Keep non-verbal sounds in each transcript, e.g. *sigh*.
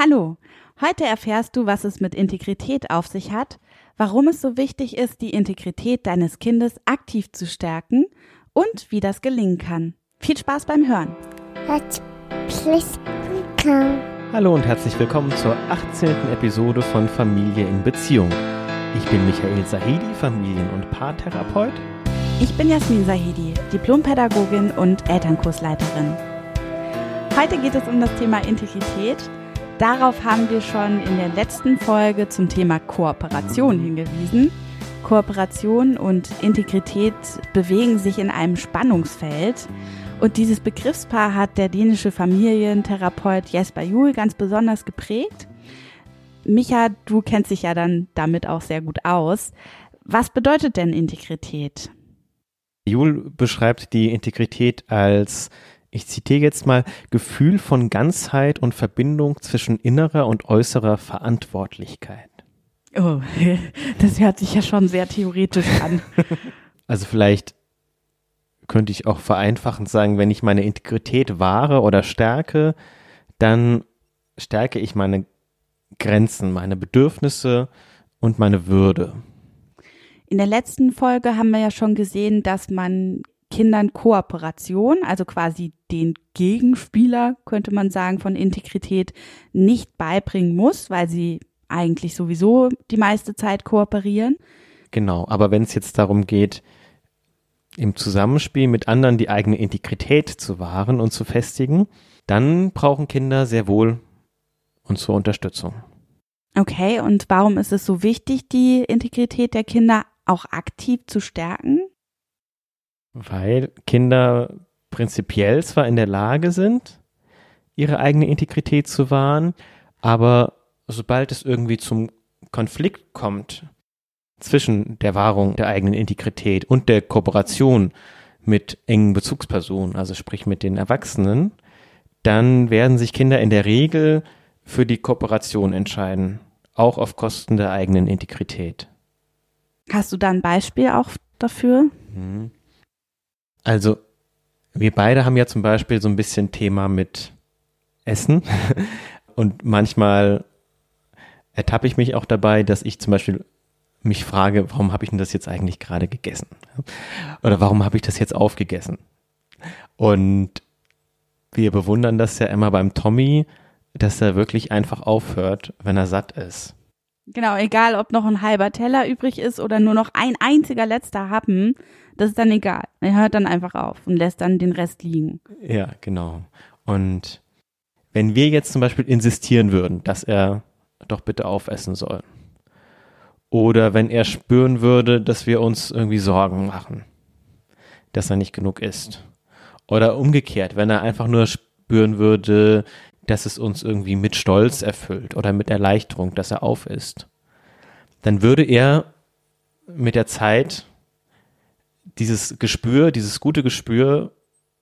Hallo, heute erfährst du, was es mit Integrität auf sich hat, warum es so wichtig ist, die Integrität deines Kindes aktiv zu stärken und wie das gelingen kann. Viel Spaß beim Hören. Hallo und herzlich willkommen zur 18. Episode von Familie in Beziehung. Ich bin Michael Sahedi, Familien- und Paartherapeut. Ich bin Jasmin Sahedi, Diplompädagogin und Elternkursleiterin. Heute geht es um das Thema Integrität Darauf haben wir schon in der letzten Folge zum Thema Kooperation hingewiesen. Kooperation und Integrität bewegen sich in einem Spannungsfeld. Und dieses Begriffspaar hat der dänische Familientherapeut Jesper Juhl ganz besonders geprägt. Micha, du kennst dich ja dann damit auch sehr gut aus. Was bedeutet denn Integrität? Juhl beschreibt die Integrität als ich zitiere jetzt mal, Gefühl von Ganzheit und Verbindung zwischen innerer und äußerer Verantwortlichkeit. Oh, *laughs* das hört sich ja schon sehr theoretisch an. *laughs* Also vielleicht könnte ich auch vereinfachend sagen, wenn ich meine Integrität wahre oder stärke, dann stärke ich meine Grenzen, meine Bedürfnisse und meine Würde. In der letzten Folge haben wir ja schon gesehen, dass man Kindern Kooperation, also quasi den Gegenspieler, könnte man sagen, von Integrität nicht beibringen muss, weil sie eigentlich sowieso die meiste Zeit kooperieren. Genau, aber wenn es jetzt darum geht, im Zusammenspiel mit anderen die eigene Integrität zu wahren und zu festigen, dann brauchen Kinder sehr wohl unsere Unterstützung. Okay, und warum ist es so wichtig, die Integrität der Kinder auch aktiv zu stärken? Weil Kinder prinzipiell zwar in der Lage sind, ihre eigene Integrität zu wahren, aber sobald es irgendwie zum Konflikt kommt zwischen der Wahrung der eigenen Integrität und der Kooperation mit engen Bezugspersonen, also sprich mit den Erwachsenen, dann werden sich Kinder in der Regel für die Kooperation entscheiden, auch auf Kosten der eigenen Integrität. Hast du da ein Beispiel auch dafür? Mhm. Also, wir beide haben ja zum Beispiel so ein bisschen Thema mit Essen. *laughs* Und manchmal ertappe ich mich auch dabei, dass ich zum Beispiel mich frage, warum habe ich denn das jetzt eigentlich gerade gegessen? Oder warum habe ich das jetzt aufgegessen? Und wir bewundern das ja immer beim Tommy, dass er wirklich einfach aufhört, wenn er satt ist. Genau, egal ob noch ein halber Teller übrig ist oder nur noch ein einziger letzter Happen, das ist dann egal. Er hört dann einfach auf und lässt dann den Rest liegen. Ja, genau. Und wenn wir jetzt zum Beispiel insistieren würden, dass er doch bitte aufessen soll, oder wenn er spüren würde, dass wir uns irgendwie Sorgen machen, dass er nicht genug isst, oder umgekehrt, wenn er einfach nur spüren würde, dass es uns irgendwie mit Stolz erfüllt oder mit Erleichterung, dass er auf ist, dann würde er mit der Zeit dieses Gespür, dieses gute Gespür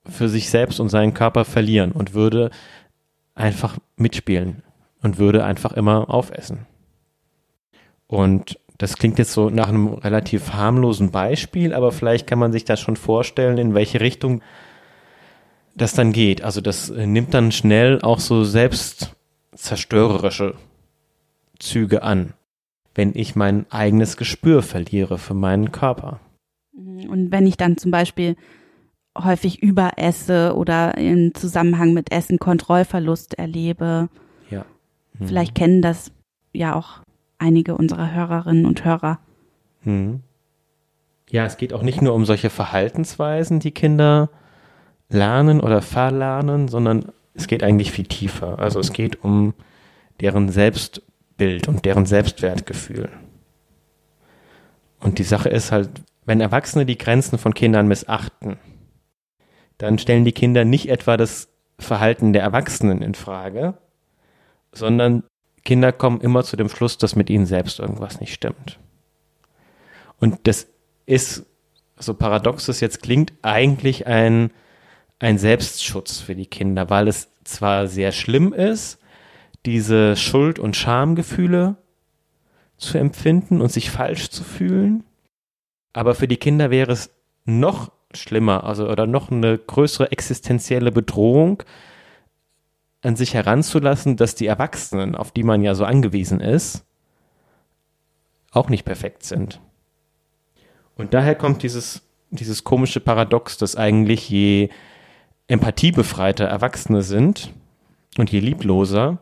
für sich selbst und seinen Körper verlieren und würde einfach mitspielen und würde einfach immer aufessen. Und das klingt jetzt so nach einem relativ harmlosen Beispiel, aber vielleicht kann man sich das schon vorstellen, in welche Richtung das dann geht. Also das nimmt dann schnell auch so selbstzerstörerische Züge an, wenn ich mein eigenes Gespür verliere für meinen Körper. Mhm. Und wenn ich dann zum Beispiel häufig überesse oder im Zusammenhang mit Essen Kontrollverlust erlebe, ja. Mhm. vielleicht kennen das ja auch einige unserer Hörerinnen und Hörer. Mhm. Ja, es geht auch nicht nur um solche Verhaltensweisen, die Kinder lernen oder verlernen, sondern es geht eigentlich viel tiefer. Also es geht um deren Selbstbild und deren Selbstwertgefühl. Und die Sache ist halt, wenn Erwachsene die Grenzen von Kindern missachten, dann stellen die Kinder nicht etwa das Verhalten der Erwachsenen in Frage, sondern Kinder kommen immer zu dem Schluss, dass mit ihnen selbst irgendwas nicht stimmt. Und das ist, so paradox es jetzt klingt, eigentlich ein, ein Selbstschutz für die Kinder, weil es zwar sehr schlimm ist, diese Schuld- und Schamgefühle zu empfinden und sich falsch zu fühlen, aber für die Kinder wäre es noch schlimmer, also oder noch eine größere existenzielle Bedrohung, an sich heranzulassen, dass die Erwachsenen, auf die man ja so angewiesen ist, auch nicht perfekt sind. Und daher kommt dieses, dieses komische Paradox, dass eigentlich je empathiebefreiter Erwachsene sind und je liebloser,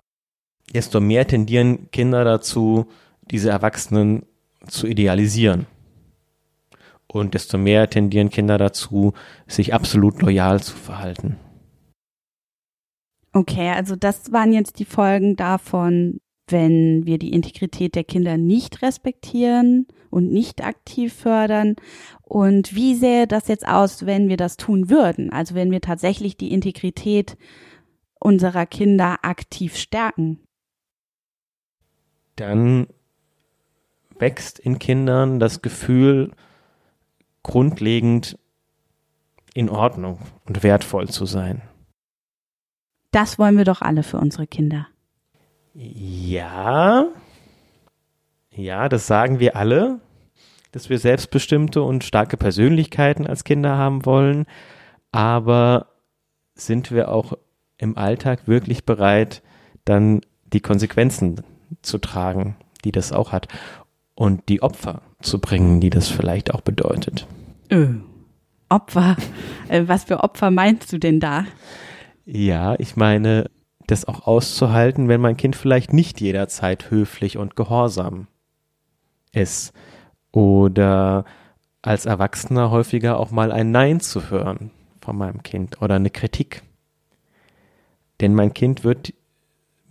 desto mehr tendieren Kinder dazu, diese Erwachsenen zu idealisieren. Und desto mehr tendieren Kinder dazu, sich absolut loyal zu verhalten. Okay, also das waren jetzt die Folgen davon, wenn wir die Integrität der Kinder nicht respektieren und nicht aktiv fördern. Und wie sähe das jetzt aus, wenn wir das tun würden? Also wenn wir tatsächlich die Integrität unserer Kinder aktiv stärken? Dann wächst in Kindern das Gefühl, grundlegend in Ordnung und wertvoll zu sein. Das wollen wir doch alle für unsere Kinder. Ja, ja, das sagen wir alle, dass wir selbstbestimmte und starke Persönlichkeiten als Kinder haben wollen. Aber sind wir auch im Alltag wirklich bereit, dann die Konsequenzen zu tragen, die das auch hat und die Opfer zu bringen, die das vielleicht auch bedeutet? Öh. Opfer? Äh, was für Opfer meinst du denn da? Ja, ich meine, das auch auszuhalten, wenn mein Kind vielleicht nicht jederzeit höflich und gehorsam ist. Oder als Erwachsener häufiger auch mal ein Nein zu hören von meinem Kind oder eine Kritik. Denn mein Kind wird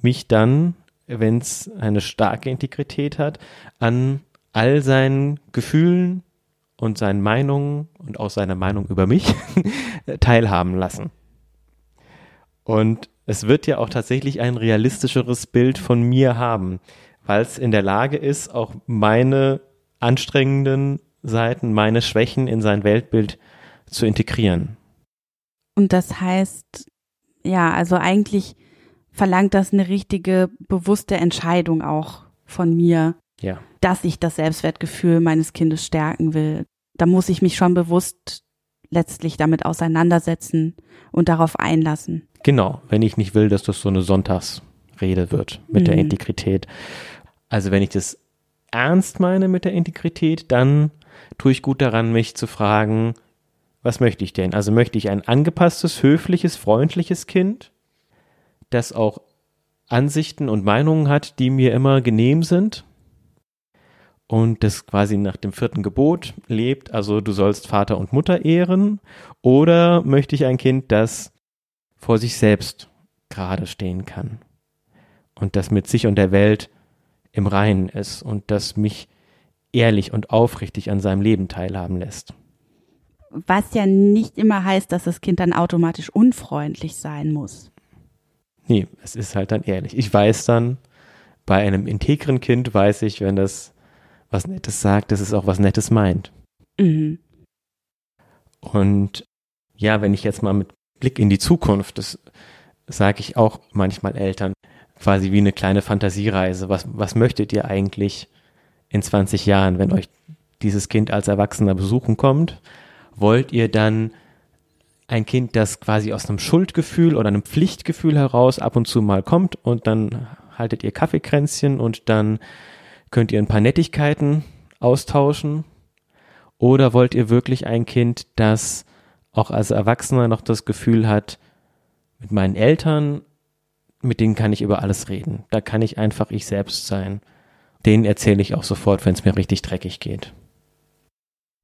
mich dann, wenn es eine starke Integrität hat, an all seinen Gefühlen und seinen Meinungen und auch seiner Meinung über mich *laughs* teilhaben lassen. Und es wird ja auch tatsächlich ein realistischeres Bild von mir haben, weil es in der Lage ist, auch meine anstrengenden Seiten, meine Schwächen in sein Weltbild zu integrieren. Und das heißt, ja, also eigentlich verlangt das eine richtige, bewusste Entscheidung auch von mir, ja. dass ich das Selbstwertgefühl meines Kindes stärken will. Da muss ich mich schon bewusst letztlich damit auseinandersetzen und darauf einlassen. Genau, wenn ich nicht will, dass das so eine Sonntagsrede wird mit mhm. der Integrität. Also wenn ich das ernst meine mit der Integrität, dann tue ich gut daran, mich zu fragen, was möchte ich denn? Also möchte ich ein angepasstes, höfliches, freundliches Kind, das auch Ansichten und Meinungen hat, die mir immer genehm sind und das quasi nach dem vierten Gebot lebt, also du sollst Vater und Mutter ehren, oder möchte ich ein Kind, das vor sich selbst gerade stehen kann und das mit sich und der Welt im Reinen ist und das mich ehrlich und aufrichtig an seinem Leben teilhaben lässt. Was ja nicht immer heißt, dass das Kind dann automatisch unfreundlich sein muss. Nee, es ist halt dann ehrlich. Ich weiß dann, bei einem integren Kind weiß ich, wenn das was Nettes sagt, dass es auch was Nettes meint. Mhm. Und ja, wenn ich jetzt mal mit Blick in die Zukunft, das sage ich auch manchmal Eltern, quasi wie eine kleine Fantasiereise. Was, was möchtet ihr eigentlich in 20 Jahren, wenn euch dieses Kind als Erwachsener besuchen kommt? Wollt ihr dann ein Kind, das quasi aus einem Schuldgefühl oder einem Pflichtgefühl heraus ab und zu mal kommt und dann haltet ihr Kaffeekränzchen und dann könnt ihr ein paar Nettigkeiten austauschen? Oder wollt ihr wirklich ein Kind, das auch als Erwachsener noch das Gefühl hat, mit meinen Eltern, mit denen kann ich über alles reden. Da kann ich einfach ich selbst sein. Denen erzähle ich auch sofort, wenn es mir richtig dreckig geht.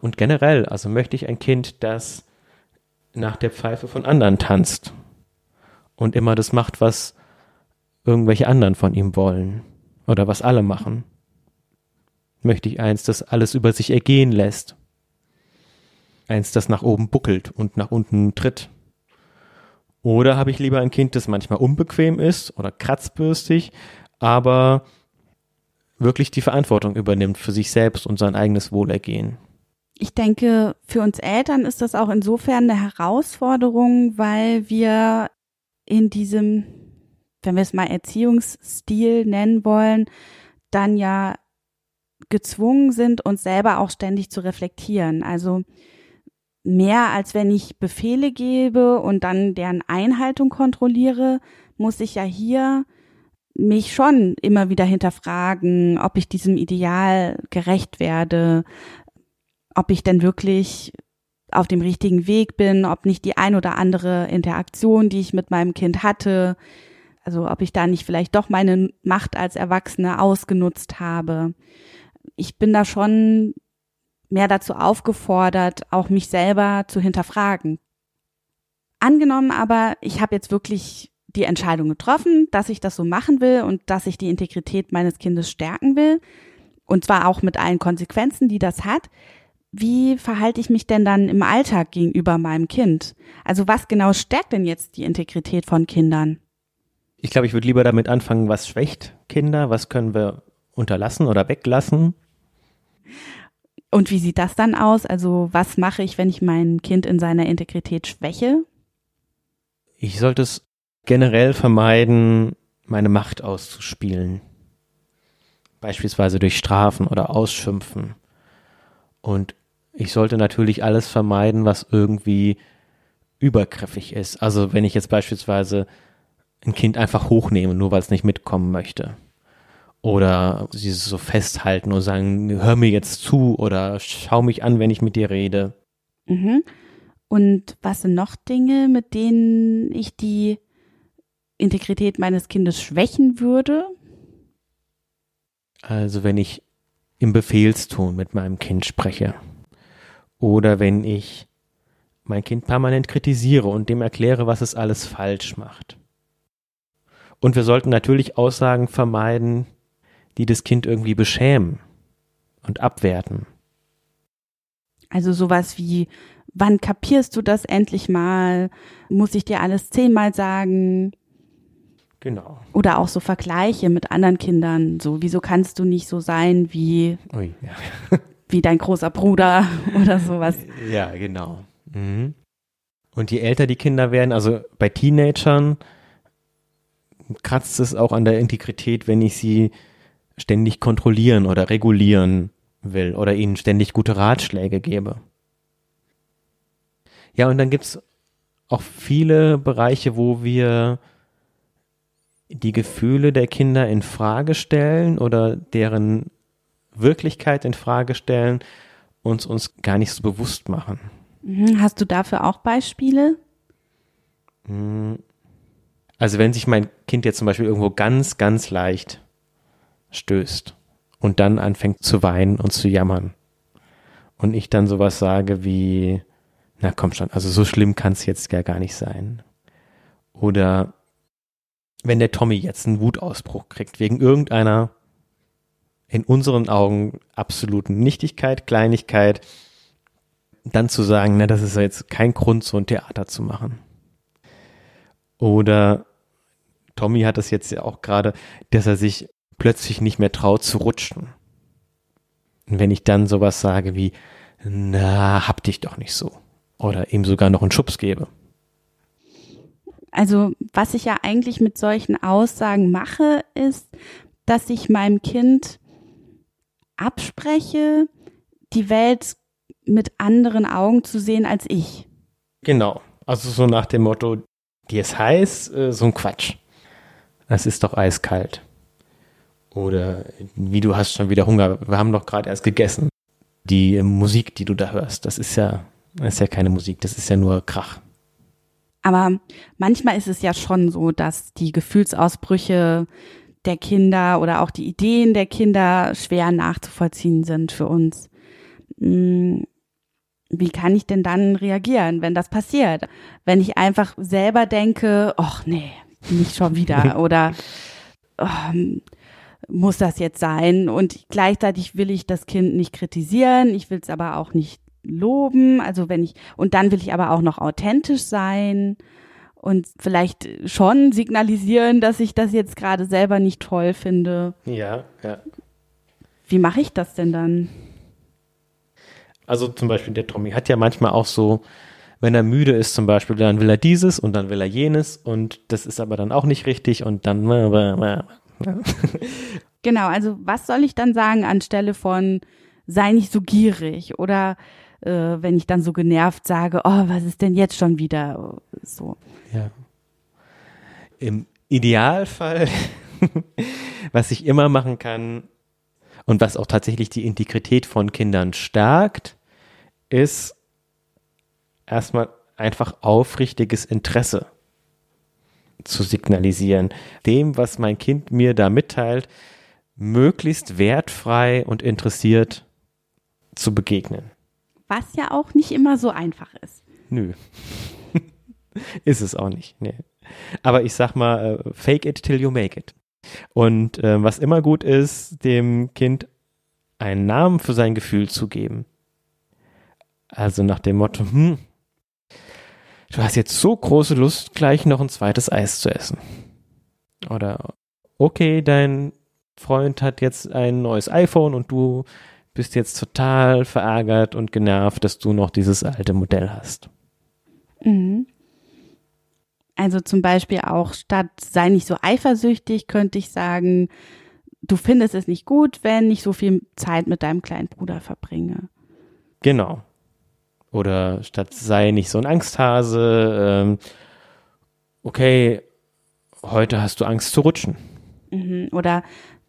Und generell, also möchte ich ein Kind, das nach der Pfeife von anderen tanzt und immer das macht, was irgendwelche anderen von ihm wollen oder was alle machen. Möchte ich eins, das alles über sich ergehen lässt eins, das nach oben buckelt und nach unten tritt? Oder habe ich lieber ein Kind, das manchmal unbequem ist oder kratzbürstig, aber wirklich die Verantwortung übernimmt für sich selbst und sein eigenes Wohlergehen? Ich denke, für uns Eltern ist das auch insofern eine Herausforderung, weil wir in diesem, wenn wir es mal Erziehungsstil nennen wollen, dann ja gezwungen sind, uns selber auch ständig zu reflektieren. Also mehr als wenn ich Befehle gebe und dann deren Einhaltung kontrolliere, muss ich ja hier mich schon immer wieder hinterfragen, ob ich diesem Ideal gerecht werde, ob ich denn wirklich auf dem richtigen Weg bin, ob nicht die ein oder andere Interaktion, die ich mit meinem Kind hatte, also ob ich da nicht vielleicht doch meine Macht als Erwachsene ausgenutzt habe. Ich bin da schon mehr dazu aufgefordert, auch mich selber zu hinterfragen. Angenommen aber, ich habe jetzt wirklich die Entscheidung getroffen, dass ich das so machen will und dass ich die Integrität meines Kindes stärken will, und zwar auch mit allen Konsequenzen, die das hat. Wie verhalte ich mich denn dann im Alltag gegenüber meinem Kind? Also was genau stärkt denn jetzt die Integrität von Kindern? Ich glaube, ich würde lieber damit anfangen, was schwächt Kinder, was können wir unterlassen oder weglassen. Und wie sieht das dann aus? Also was mache ich, wenn ich mein Kind in seiner Integrität schwäche? Ich sollte es generell vermeiden, meine Macht auszuspielen. Beispielsweise durch Strafen oder Ausschimpfen. Und ich sollte natürlich alles vermeiden, was irgendwie übergriffig ist. Also wenn ich jetzt beispielsweise ein Kind einfach hochnehme, nur weil es nicht mitkommen möchte. Oder sie so festhalten und sagen, hör mir jetzt zu oder schau mich an, wenn ich mit dir rede. Mhm. Und was sind noch Dinge, mit denen ich die Integrität meines Kindes schwächen würde? Also wenn ich im Befehlston mit meinem Kind spreche oder wenn ich mein Kind permanent kritisiere und dem erkläre, was es alles falsch macht. Und wir sollten natürlich Aussagen vermeiden, die das Kind irgendwie beschämen und abwerten. Also sowas wie, wann kapierst du das endlich mal? Muss ich dir alles zehnmal sagen? Genau. Oder auch so Vergleiche mit anderen Kindern. So, wieso kannst du nicht so sein wie, Ui, ja. *laughs* wie dein großer Bruder *laughs* oder sowas? Ja, genau. Mhm. Und je älter die Kinder werden, also bei Teenagern kratzt es auch an der Integrität, wenn ich sie ständig kontrollieren oder regulieren will oder ihnen ständig gute Ratschläge gebe. Ja, und dann gibt's auch viele Bereiche, wo wir die Gefühle der Kinder in Frage stellen oder deren Wirklichkeit in Frage stellen, uns uns gar nicht so bewusst machen. Mhm. Hast du dafür auch Beispiele? Hm. Also wenn sich mein Kind jetzt zum Beispiel irgendwo ganz, ganz leicht stößt und dann anfängt zu weinen und zu jammern und ich dann sowas sage wie, na komm schon, also so schlimm kann es jetzt ja gar nicht sein. Oder wenn der Tommy jetzt einen Wutausbruch kriegt wegen irgendeiner in unseren Augen absoluten Nichtigkeit, Kleinigkeit, dann zu sagen, na, das ist ja jetzt kein Grund, so ein Theater zu machen. Oder Tommy hat das jetzt ja auch gerade, dass er sich plötzlich nicht mehr traut zu rutschen. Und wenn ich dann sowas sage wie, na, hab dich doch nicht so. Oder ihm sogar noch einen Schubs gebe. Also was ich ja eigentlich mit solchen Aussagen mache, ist, dass ich meinem Kind abspreche, die Welt mit anderen Augen zu sehen als ich. Genau. Also so nach dem Motto, dir ist heiß, äh, so ein Quatsch. Es ist doch eiskalt. Oder wie du hast schon wieder Hunger, wir haben doch gerade erst gegessen. Die Musik, die du da hörst, das ist ja, das ist ja keine Musik, das ist ja nur Krach. Aber manchmal ist es ja schon so, dass die Gefühlsausbrüche der Kinder oder auch die Ideen der Kinder schwer nachzuvollziehen sind für uns. Hm, wie kann ich denn dann reagieren, wenn das passiert? Wenn ich einfach selber denke, ach nee, nicht schon wieder *laughs* oder oh, muss das jetzt sein? Und gleichzeitig will ich das Kind nicht kritisieren, ich will es aber auch nicht loben, also wenn ich, und dann will ich aber auch noch authentisch sein und vielleicht schon signalisieren, dass ich das jetzt gerade selber nicht toll finde. Ja, ja. Wie mache ich das denn dann? Also zum Beispiel der Tommy hat ja manchmal auch so, wenn er müde ist zum Beispiel, dann will er dieses und dann will er jenes und das ist aber dann auch nicht richtig und dann. *laughs* genau, also was soll ich dann sagen anstelle von sei nicht so gierig oder äh, wenn ich dann so genervt sage, oh, was ist denn jetzt schon wieder so. Ja. Im Idealfall, *laughs* was ich immer machen kann und was auch tatsächlich die Integrität von Kindern stärkt, ist erstmal einfach aufrichtiges Interesse zu signalisieren. Dem, was mein Kind mir da mitteilt, möglichst wertfrei und interessiert zu begegnen. Was ja auch nicht immer so einfach ist. Nö. *laughs* ist es auch nicht. Nee. Aber ich sag mal, uh, fake it till you make it. Und äh, was immer gut ist, dem Kind einen Namen für sein Gefühl zu geben. Also nach dem Motto, hm, du hast jetzt so große Lust, gleich noch ein zweites Eis zu essen. Oder okay, dein Freund hat jetzt ein neues iPhone und du bist jetzt total verärgert und genervt, dass du noch dieses alte Modell hast. Mhm. Also zum Beispiel auch statt sei nicht so eifersüchtig, könnte ich sagen, du findest es nicht gut, wenn ich so viel Zeit mit deinem kleinen Bruder verbringe. Genau. Oder statt sei nicht so ein Angsthase, ähm, okay, heute hast du Angst zu rutschen. Mhm. Oder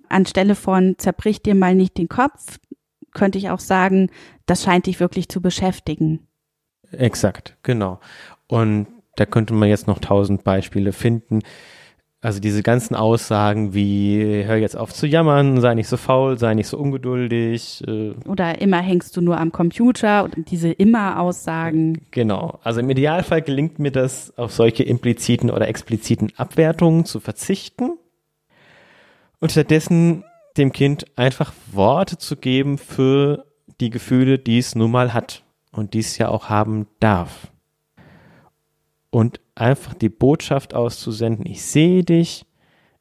anstelle von zerbrich dir mal nicht den Kopf, könnte ich auch sagen, das scheint dich wirklich zu beschäftigen. Exakt, genau. Und da könnte man jetzt noch tausend Beispiele finden. Also diese ganzen Aussagen wie, hör jetzt auf zu jammern, sei nicht so faul, sei nicht so ungeduldig. Äh Oder immer hängst du nur am Computer und diese immer Aussagen. Genau. Also im Idealfall gelingt mir das, auf solche impliziten oder expliziten Abwertungen zu verzichten und stattdessen dem Kind einfach Worte zu geben für die Gefühle, die es nun mal hat und die es ja auch haben darf und einfach die Botschaft auszusenden, ich sehe dich,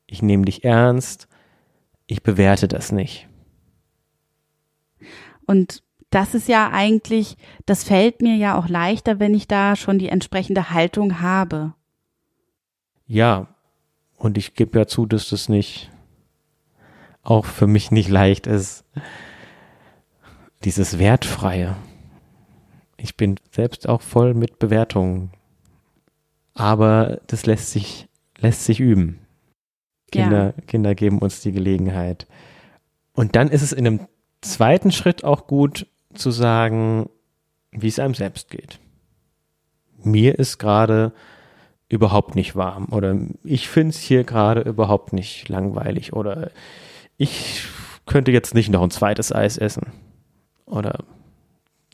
ich nehme dich ernst, ich bewerte das nicht. Und das ist ja eigentlich, das fällt mir ja auch leichter, wenn ich da schon die entsprechende Haltung habe. Ja, und ich gebe ja zu, dass das nicht auch für mich nicht leicht ist. Dieses Wertfreie. Ich bin selbst auch voll mit Bewertungen aber das lässt sich, lässt sich üben. Kinder, ja. Kinder geben uns die Gelegenheit. Und dann ist es in einem zweiten Schritt auch gut zu sagen, wie es einem selbst geht. Mir ist gerade überhaupt nicht warm oder ich finde es hier gerade überhaupt nicht langweilig oder ich könnte jetzt nicht noch ein zweites Eis essen oder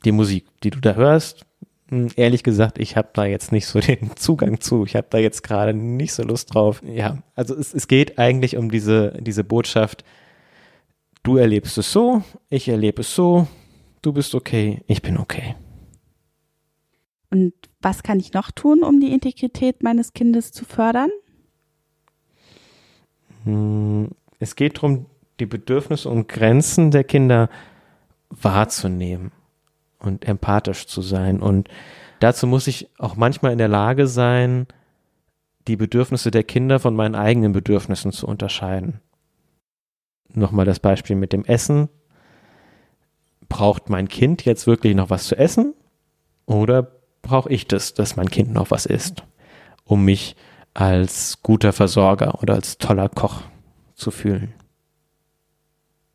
die Musik, die du da hörst, ehrlich gesagt, ich habe da jetzt nicht so *laughs* den Zugang zu. Ich habe da jetzt gerade nicht so Lust drauf. Ja, also es, es geht eigentlich um diese, diese Botschaft, du erlebst es so, ich erlebe es so, du bist okay, ich bin okay. Und was kann ich noch tun, um die Integrität meines Kindes zu fördern? Hm, es geht darum, die Bedürfnisse und Grenzen der Kinder wahrzunehmen und empathisch zu sein. Und dazu muss ich auch manchmal in der Lage sein, die Bedürfnisse der Kinder von meinen eigenen Bedürfnissen zu unterscheiden. Nochmal das Beispiel mit dem Essen. Braucht mein Kind jetzt wirklich noch was zu essen? Oder brauche ich das, dass mein Kind noch was isst, um mich als guter Versorger oder als toller Koch zu fühlen?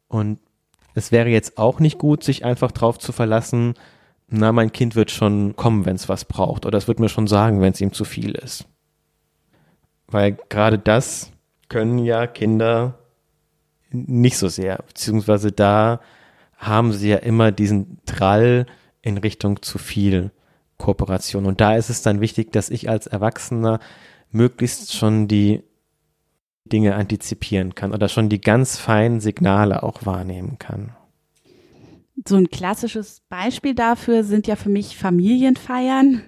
Und es wäre jetzt auch nicht gut, sich einfach drauf zu verlassen, na, mein Kind wird schon kommen, wenn es was braucht, oder es wird mir schon sagen, wenn es ihm zu viel ist. Weil gerade das können ja Kinder nicht so sehr, beziehungsweise da haben sie ja immer diesen Drall in Richtung zu viel Kooperation. Und da ist es dann wichtig, dass ich als Erwachsener möglichst schon die Dinge antizipieren kann oder schon die ganz feinen Signale auch wahrnehmen kann. So ein klassisches Beispiel dafür sind ja für mich Familienfeiern.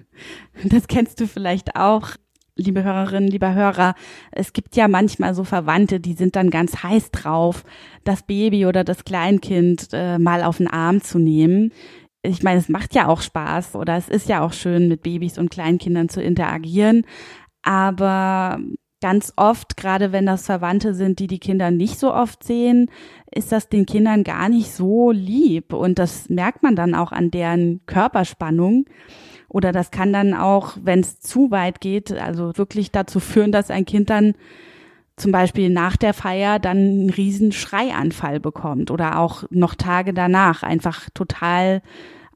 Das kennst du vielleicht auch, liebe Hörerinnen, lieber Hörer. Es gibt ja manchmal so Verwandte, die sind dann ganz heiß drauf, das Baby oder das Kleinkind äh, mal auf den Arm zu nehmen. Ich meine, es macht ja auch Spaß oder es ist ja auch schön, mit Babys und Kleinkindern zu interagieren. Aber ganz oft, gerade wenn das Verwandte sind, die die Kinder nicht so oft sehen, ist das den Kindern gar nicht so lieb. Und das merkt man dann auch an deren Körperspannung. Oder das kann dann auch, wenn es zu weit geht, also wirklich dazu führen, dass ein Kind dann zum Beispiel nach der Feier dann einen riesen Schreianfall bekommt oder auch noch Tage danach einfach total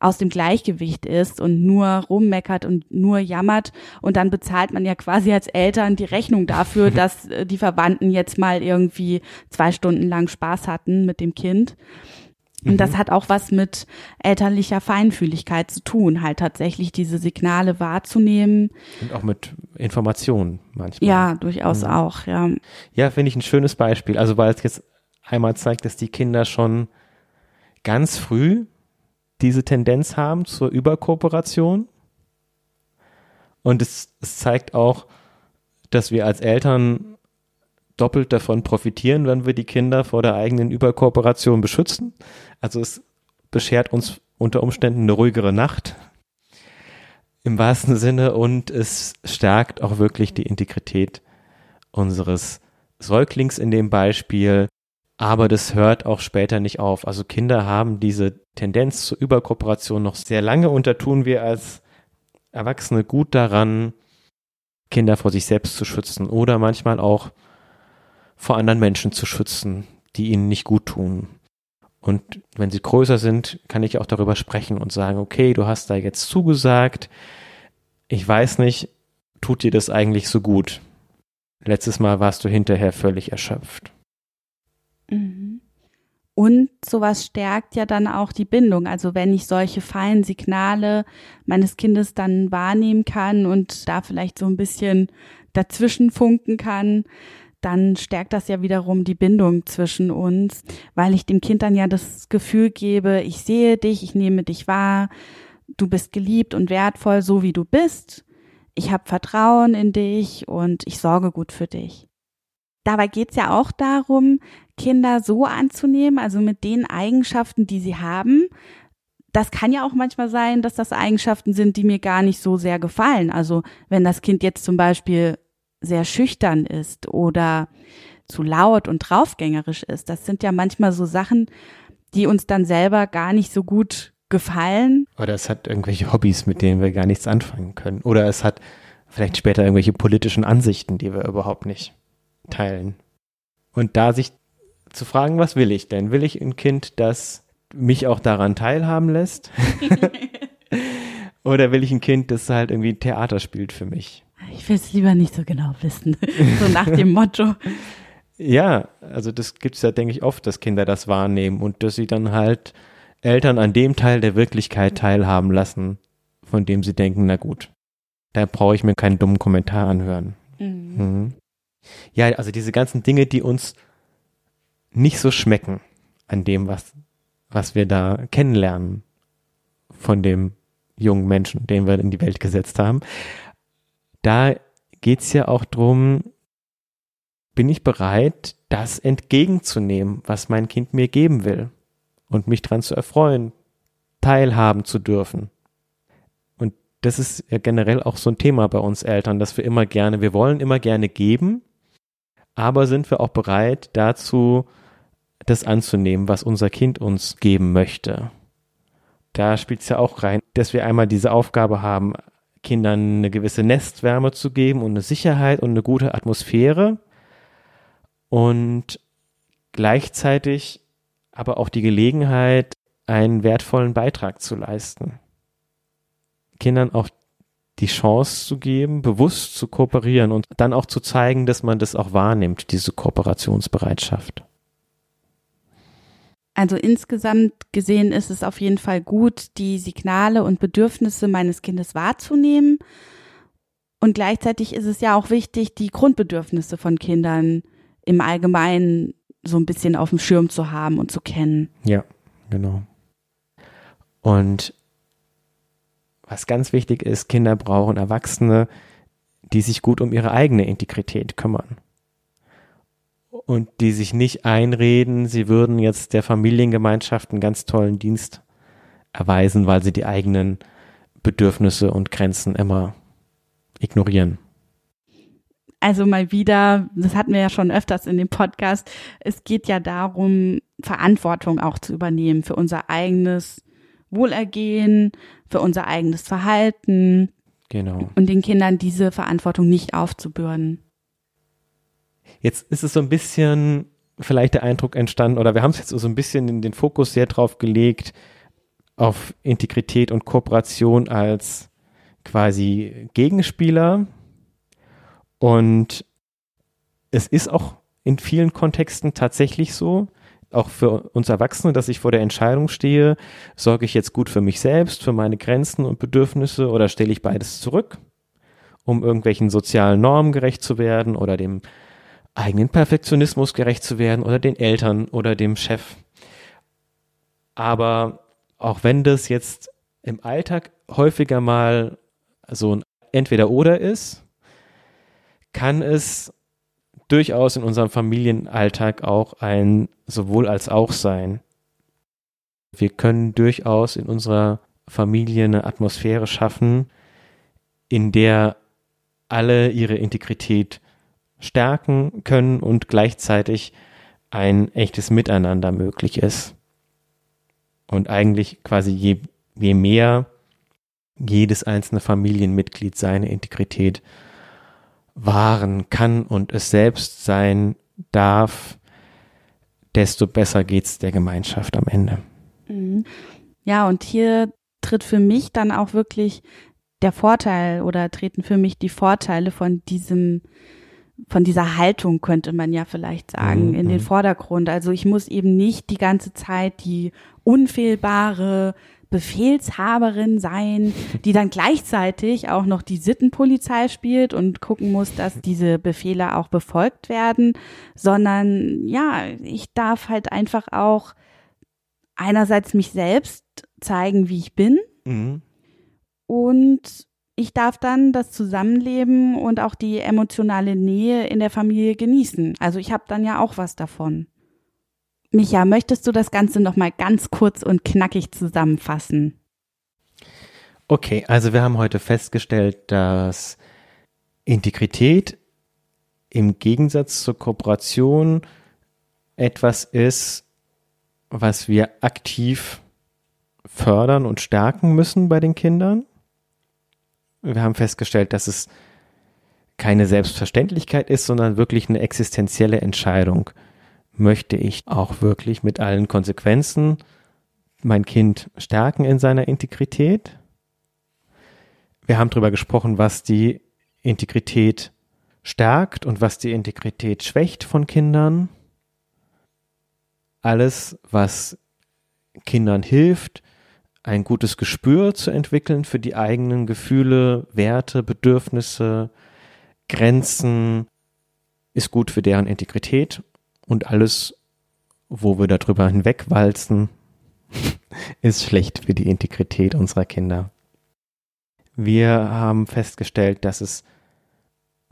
aus dem Gleichgewicht ist und nur rummeckert und nur jammert und dann bezahlt man ja quasi als Eltern die Rechnung dafür, *laughs* dass äh, die Verwandten jetzt mal irgendwie zwei Stunden lang Spaß hatten mit dem Kind. Und das mhm. hat auch was mit elterlicher Feinfühligkeit zu tun, halt tatsächlich diese Signale wahrzunehmen. Und auch mit Informationen manchmal. Ja, durchaus. Mhm. auch, ja. Ja, finde ich ein schönes Beispiel. Also weil es jetzt einmal zeigt, dass die Kinder schon ganz früh diese Tendenz haben zur Überkooperation. Und es, es zeigt auch, dass wir als Eltern doppelt davon profitieren, wenn wir die Kinder vor der eigenen Überkooperation beschützen. Also es beschert uns unter Umständen eine ruhigere Nacht im wahrsten Sinne und es stärkt auch wirklich die Integrität unseres Säuglings in dem Beispiel. Aber das hört auch später nicht auf. Also Kinder haben diese Tendenz zur Überkooperation noch sehr lange und da tun wir als Erwachsene gut daran, Kinder vor sich selbst zu schützen oder manchmal auch vor anderen Menschen zu schützen, die ihnen nicht gut tun. Und wenn sie größer sind, kann ich auch darüber sprechen und sagen, okay, du hast da jetzt zugesagt. Ich weiß nicht, tut dir das eigentlich so gut? Letztes Mal warst du hinterher völlig erschöpft. Mhm. Und sowas stärkt ja dann auch die Bindung. Also wenn ich solche feinen Signale meines Kindes dann wahrnehmen kann und da vielleicht so ein bisschen dazwischen funken kann, dann stärkt das ja wiederum die Bindung zwischen uns, weil ich dem Kind dann ja das Gefühl gebe, ich sehe dich, ich nehme dich wahr, du bist geliebt und wertvoll, so wie du bist. Ich habe Vertrauen in dich und ich sorge gut für dich. Dabei geht es ja auch darum, Kinder so anzunehmen, also mit den Eigenschaften, die sie haben. Das kann ja auch manchmal sein, dass das Eigenschaften sind, die mir gar nicht so sehr gefallen. Also wenn das Kind jetzt zum Beispiel sehr schüchtern ist oder zu laut und draufgängerisch ist. Das sind ja manchmal so Sachen, die uns dann selber gar nicht so gut gefallen. Oder es hat irgendwelche Hobbys, mit denen wir gar nichts anfangen können. Oder es hat vielleicht später irgendwelche politischen Ansichten, die wir überhaupt nicht teilen. Und da sich zu fragen, was will ich denn? Will ich ein Kind, das mich auch daran teilhaben lässt? *laughs* Oder will ich ein Kind, das halt irgendwie Theater spielt für mich? Ich will es lieber nicht so genau wissen. so nach dem Motto. *laughs* Ja, also das gibt es ja, denke ich, oft, dass Kinder das wahrnehmen und dass sie dann halt Eltern an dem Teil der Wirklichkeit teilhaben lassen, von dem sie denken, na gut, da brauche ich mir keinen dummen Kommentar anhören. Mhm. Mhm. Ja, also diese ganzen Dinge, die uns nicht so schmecken an dem, was, was wir da kennenlernen von dem jungen Menschen, den wir in die Welt gesetzt haben da geht es ja auch drum, bin ich bereit, das entgegenzunehmen, was mein Kind mir geben will und mich dran zu erfreuen, teilhaben zu dürfen. Und das ist ja generell auch so ein Thema bei uns Eltern, dass wir immer gerne, wir wollen immer gerne geben, aber sind wir auch bereit dazu, das anzunehmen, was unser Kind uns geben möchte. Da spielt es ja auch rein, dass wir einmal diese Aufgabe haben, Kindern eine gewisse Nestwärme zu geben und eine Sicherheit und eine gute Atmosphäre und gleichzeitig aber auch die Gelegenheit, einen wertvollen Beitrag zu leisten. Kindern auch die Chance zu geben, bewusst zu kooperieren und dann auch zu zeigen, dass man das auch wahrnimmt, diese Kooperationsbereitschaft. Also insgesamt gesehen ist es auf jeden Fall gut, die Signale und Bedürfnisse meines Kindes wahrzunehmen. Und gleichzeitig ist es ja auch wichtig, die Grundbedürfnisse von Kindern im Allgemeinen so ein bisschen auf dem Schirm zu haben und zu kennen. Ja, genau. Und was ganz wichtig ist, Kinder brauchen Erwachsene, die sich gut um ihre eigene Integrität kümmern und die sich nicht einreden, sie würden jetzt der Familiengemeinschaft einen ganz tollen Dienst erweisen, weil sie die eigenen Bedürfnisse und Grenzen immer ignorieren. Also mal wieder, das hatten wir ja schon öfters in dem Podcast, es geht ja darum, Verantwortung auch zu übernehmen für unser eigenes Wohlergehen, für unser eigenes Verhalten. Genau. Und den Kindern diese Verantwortung nicht aufzubürden. Jetzt ist es so ein bisschen vielleicht der Eindruck entstanden, oder wir haben es jetzt so ein bisschen in den Fokus sehr drauf gelegt, auf Integrität und Kooperation als quasi Gegenspieler. Und es ist auch in vielen Kontexten tatsächlich so, auch für uns Erwachsene, dass ich vor der Entscheidung stehe, sorge ich jetzt gut für mich selbst, für meine Grenzen und Bedürfnisse oder stelle ich beides zurück, um irgendwelchen sozialen Normen gerecht zu werden oder dem eigenen Perfektionismus gerecht zu werden oder den Eltern oder dem Chef. Aber auch wenn das jetzt im Alltag häufiger mal so ein Entweder-Oder ist, kann es durchaus in unserem Familienalltag auch ein sowohl als auch sein. Wir können durchaus in unserer Familie eine Atmosphäre schaffen, in der alle ihre Integrität stärken können und gleichzeitig ein echtes Miteinander möglich ist. Und eigentlich quasi je, je mehr jedes einzelne Familienmitglied seine Integrität wahren kann und es selbst sein darf, desto besser geht's der Gemeinschaft am Ende. Mhm. Ja, und hier tritt für mich dann auch wirklich der Vorteil oder treten für mich die Vorteile von diesem von dieser Haltung könnte man ja vielleicht sagen, mhm. in den mhm. Vordergrund. Also ich muss eben nicht die ganze Zeit die unfehlbare Befehlshaberin sein, *laughs* die dann gleichzeitig auch noch die Sittenpolizei spielt und gucken muss, dass diese Befehle auch befolgt werden, sondern ja, ich darf halt einfach auch einerseits mich selbst zeigen, wie ich bin mhm. und ich darf dann das Zusammenleben und auch die emotionale Nähe in der Familie genießen. Also ich habe dann ja auch was davon. Micha, möchtest du das Ganze nochmal ganz kurz und knackig zusammenfassen? Okay, also wir haben heute festgestellt, dass Integrität im Gegensatz zur Kooperation etwas ist, was wir aktiv fördern und stärken müssen bei den Kindern. Wir haben festgestellt, dass es keine Selbstverständlichkeit ist, sondern wirklich eine existenzielle Entscheidung möchte ich auch wirklich mit allen Konsequenzen mein Kind stärken in seiner Integrität. Wir haben darüber gesprochen, was die Integrität stärkt und was die Integrität schwächt von Kindern. Alles, was Kindern hilft, ein gutes Gespür zu entwickeln für die eigenen Gefühle, Werte, Bedürfnisse, Grenzen, ist gut für deren Integrität und alles, wo wir darüber hinwegwalzen, *laughs* ist schlecht für die Integrität unserer Kinder. Wir haben festgestellt, dass es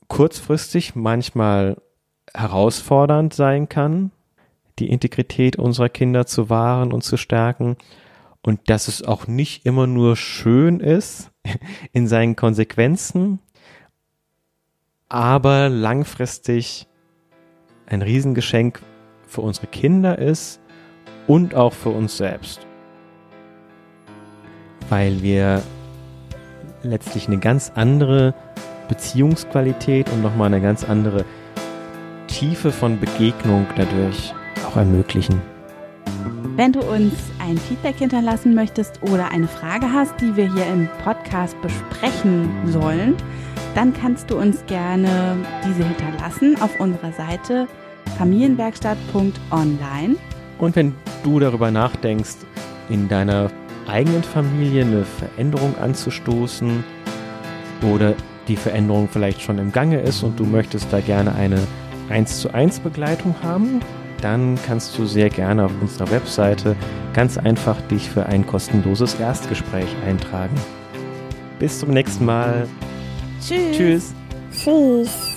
kurzfristig manchmal herausfordernd sein kann, die Integrität unserer Kinder zu wahren und zu stärken und dass es auch nicht immer nur schön ist *laughs* in seinen Konsequenzen, aber langfristig ein Riesengeschenk für unsere Kinder ist und auch für uns selbst. Weil wir letztlich eine ganz andere Beziehungsqualität und nochmal eine ganz andere Tiefe von Begegnung dadurch auch ermöglichen. Wenn du uns ein Feedback hinterlassen möchtest oder eine Frage hast, die wir hier im Podcast besprechen sollen, dann kannst du uns gerne diese hinterlassen auf unserer Seite familienwerkstatt.online. Und wenn du darüber nachdenkst, in deiner eigenen Familie eine Veränderung anzustoßen oder die Veränderung vielleicht schon im Gange ist und du möchtest da gerne eine 1 zu 1 Begleitung haben, dann kannst du sehr gerne auf unserer Webseite ganz einfach dich für ein kostenloses Erstgespräch eintragen. Bis zum nächsten Mal. Tschüss. Tschüss. Tschüss.